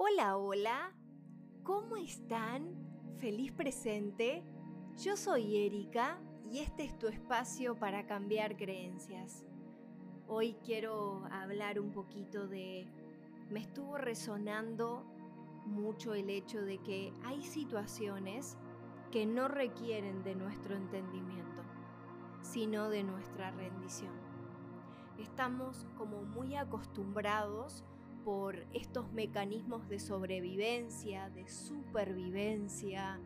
Hola, hola, ¿cómo están? Feliz presente. Yo soy Erika y este es tu espacio para cambiar creencias. Hoy quiero hablar un poquito de... Me estuvo resonando mucho el hecho de que hay situaciones que no requieren de nuestro entendimiento, sino de nuestra rendición. Estamos como muy acostumbrados por estos mecanismos de sobrevivencia, de supervivencia,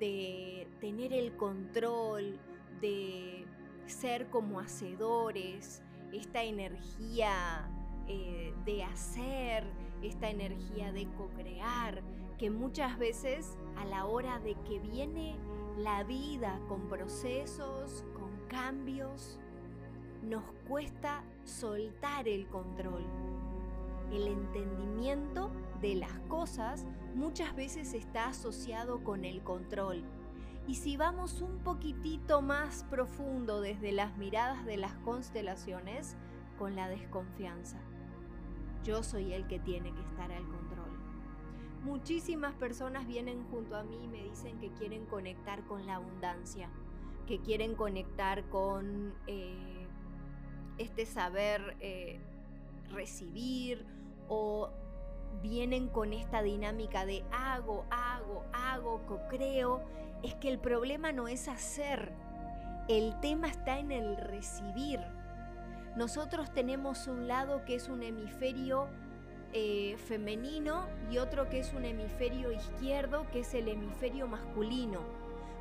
de tener el control, de ser como hacedores, esta energía eh, de hacer, esta energía de co-crear, que muchas veces a la hora de que viene la vida con procesos, con cambios, nos cuesta soltar el control el entendimiento de las cosas muchas veces está asociado con el control. Y si vamos un poquitito más profundo desde las miradas de las constelaciones, con la desconfianza. Yo soy el que tiene que estar al control. Muchísimas personas vienen junto a mí y me dicen que quieren conectar con la abundancia, que quieren conectar con eh, este saber eh, recibir o vienen con esta dinámica de hago, hago, hago, co-creo, es que el problema no es hacer, el tema está en el recibir. Nosotros tenemos un lado que es un hemisferio eh, femenino y otro que es un hemisferio izquierdo, que es el hemisferio masculino.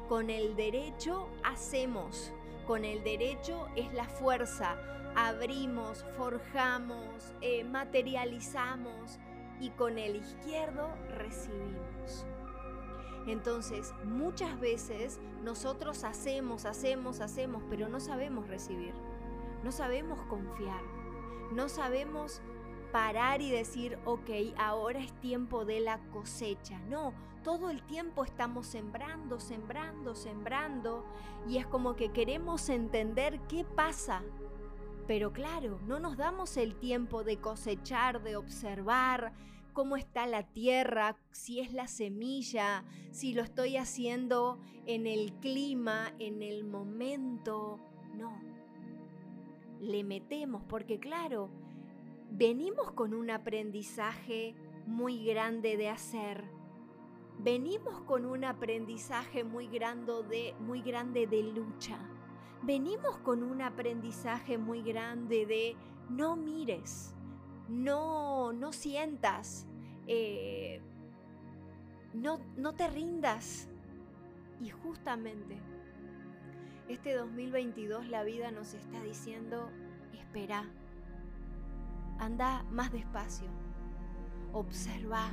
Con el derecho hacemos, con el derecho es la fuerza, abrimos, forjamos, eh, materializamos y con el izquierdo recibimos. Entonces, muchas veces nosotros hacemos, hacemos, hacemos, pero no sabemos recibir, no sabemos confiar, no sabemos parar y decir, ok, ahora es tiempo de la cosecha. No, todo el tiempo estamos sembrando, sembrando, sembrando y es como que queremos entender qué pasa pero claro, no nos damos el tiempo de cosechar, de observar cómo está la tierra, si es la semilla, si lo estoy haciendo en el clima, en el momento. No. Le metemos porque claro, venimos con un aprendizaje muy grande de hacer. Venimos con un aprendizaje muy grande de, muy grande de lucha venimos con un aprendizaje muy grande de no mires, no, no sientas, eh, no, no te rindas. Y justamente este 2022 la vida nos está diciendo, espera, anda más despacio, observa.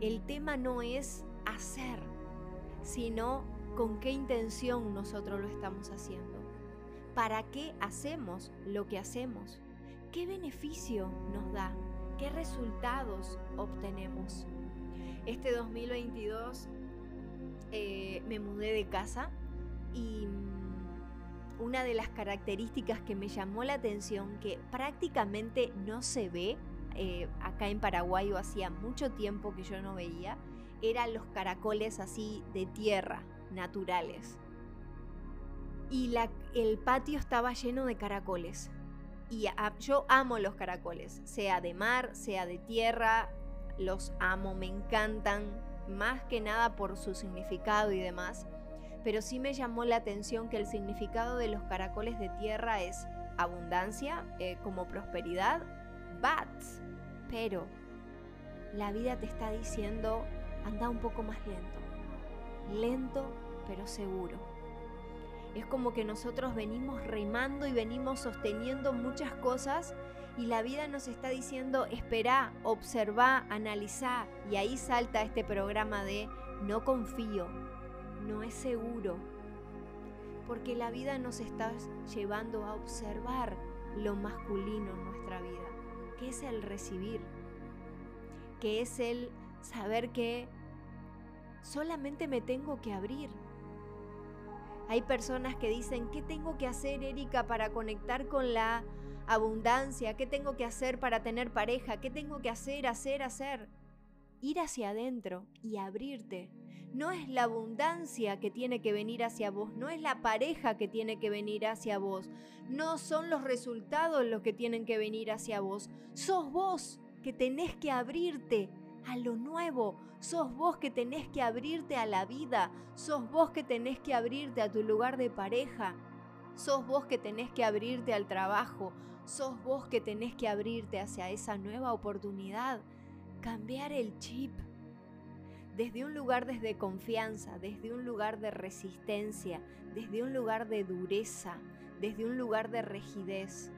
El tema no es hacer, sino con qué intención nosotros lo estamos haciendo. ¿Para qué hacemos lo que hacemos? ¿Qué beneficio nos da? ¿Qué resultados obtenemos? Este 2022 eh, me mudé de casa y mm, una de las características que me llamó la atención, que prácticamente no se ve eh, acá en Paraguay o hacía mucho tiempo que yo no veía, eran los caracoles así de tierra, naturales y la, el patio estaba lleno de caracoles. Y yo amo los caracoles, sea de mar, sea de tierra, los amo, me encantan, más que nada por su significado y demás. Pero sí me llamó la atención que el significado de los caracoles de tierra es abundancia, eh, como prosperidad, bats. Pero la vida te está diciendo, anda un poco más lento. Lento, pero seguro es como que nosotros venimos remando y venimos sosteniendo muchas cosas y la vida nos está diciendo, espera, observa, analiza. Y ahí salta este programa de no confío, no es seguro. Porque la vida nos está llevando a observar lo masculino en nuestra vida, que es el recibir, que es el saber que solamente me tengo que abrir, hay personas que dicen, ¿qué tengo que hacer, Erika, para conectar con la abundancia? ¿Qué tengo que hacer para tener pareja? ¿Qué tengo que hacer, hacer, hacer? ir hacia adentro y abrirte. No es la abundancia que tiene que venir hacia vos, no es la pareja que tiene que venir hacia vos, no son los resultados los que tienen que venir hacia vos, sos vos que tenés que abrirte a lo nuevo, sos vos que tenés que abrirte a la vida, sos vos que tenés que abrirte a tu lugar de pareja, sos vos que tenés que abrirte al trabajo, sos vos que tenés que abrirte hacia esa nueva oportunidad, cambiar el chip. Desde un lugar desde confianza, desde un lugar de resistencia, desde un lugar de dureza, desde un lugar de rigidez.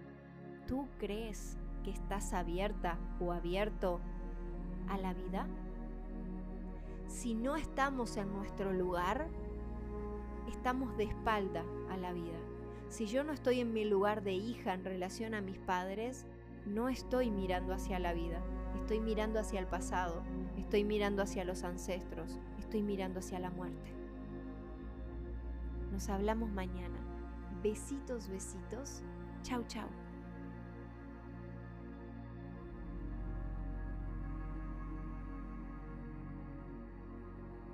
¿Tú crees que estás abierta o abierto a la vida? Si no estamos en nuestro lugar, estamos de espalda a la vida. Si yo no estoy en mi lugar de hija en relación a mis padres, no estoy mirando hacia la vida, estoy mirando hacia el pasado, estoy mirando hacia los ancestros, estoy mirando hacia la muerte. Nos hablamos mañana. Besitos, besitos. Chau, chau.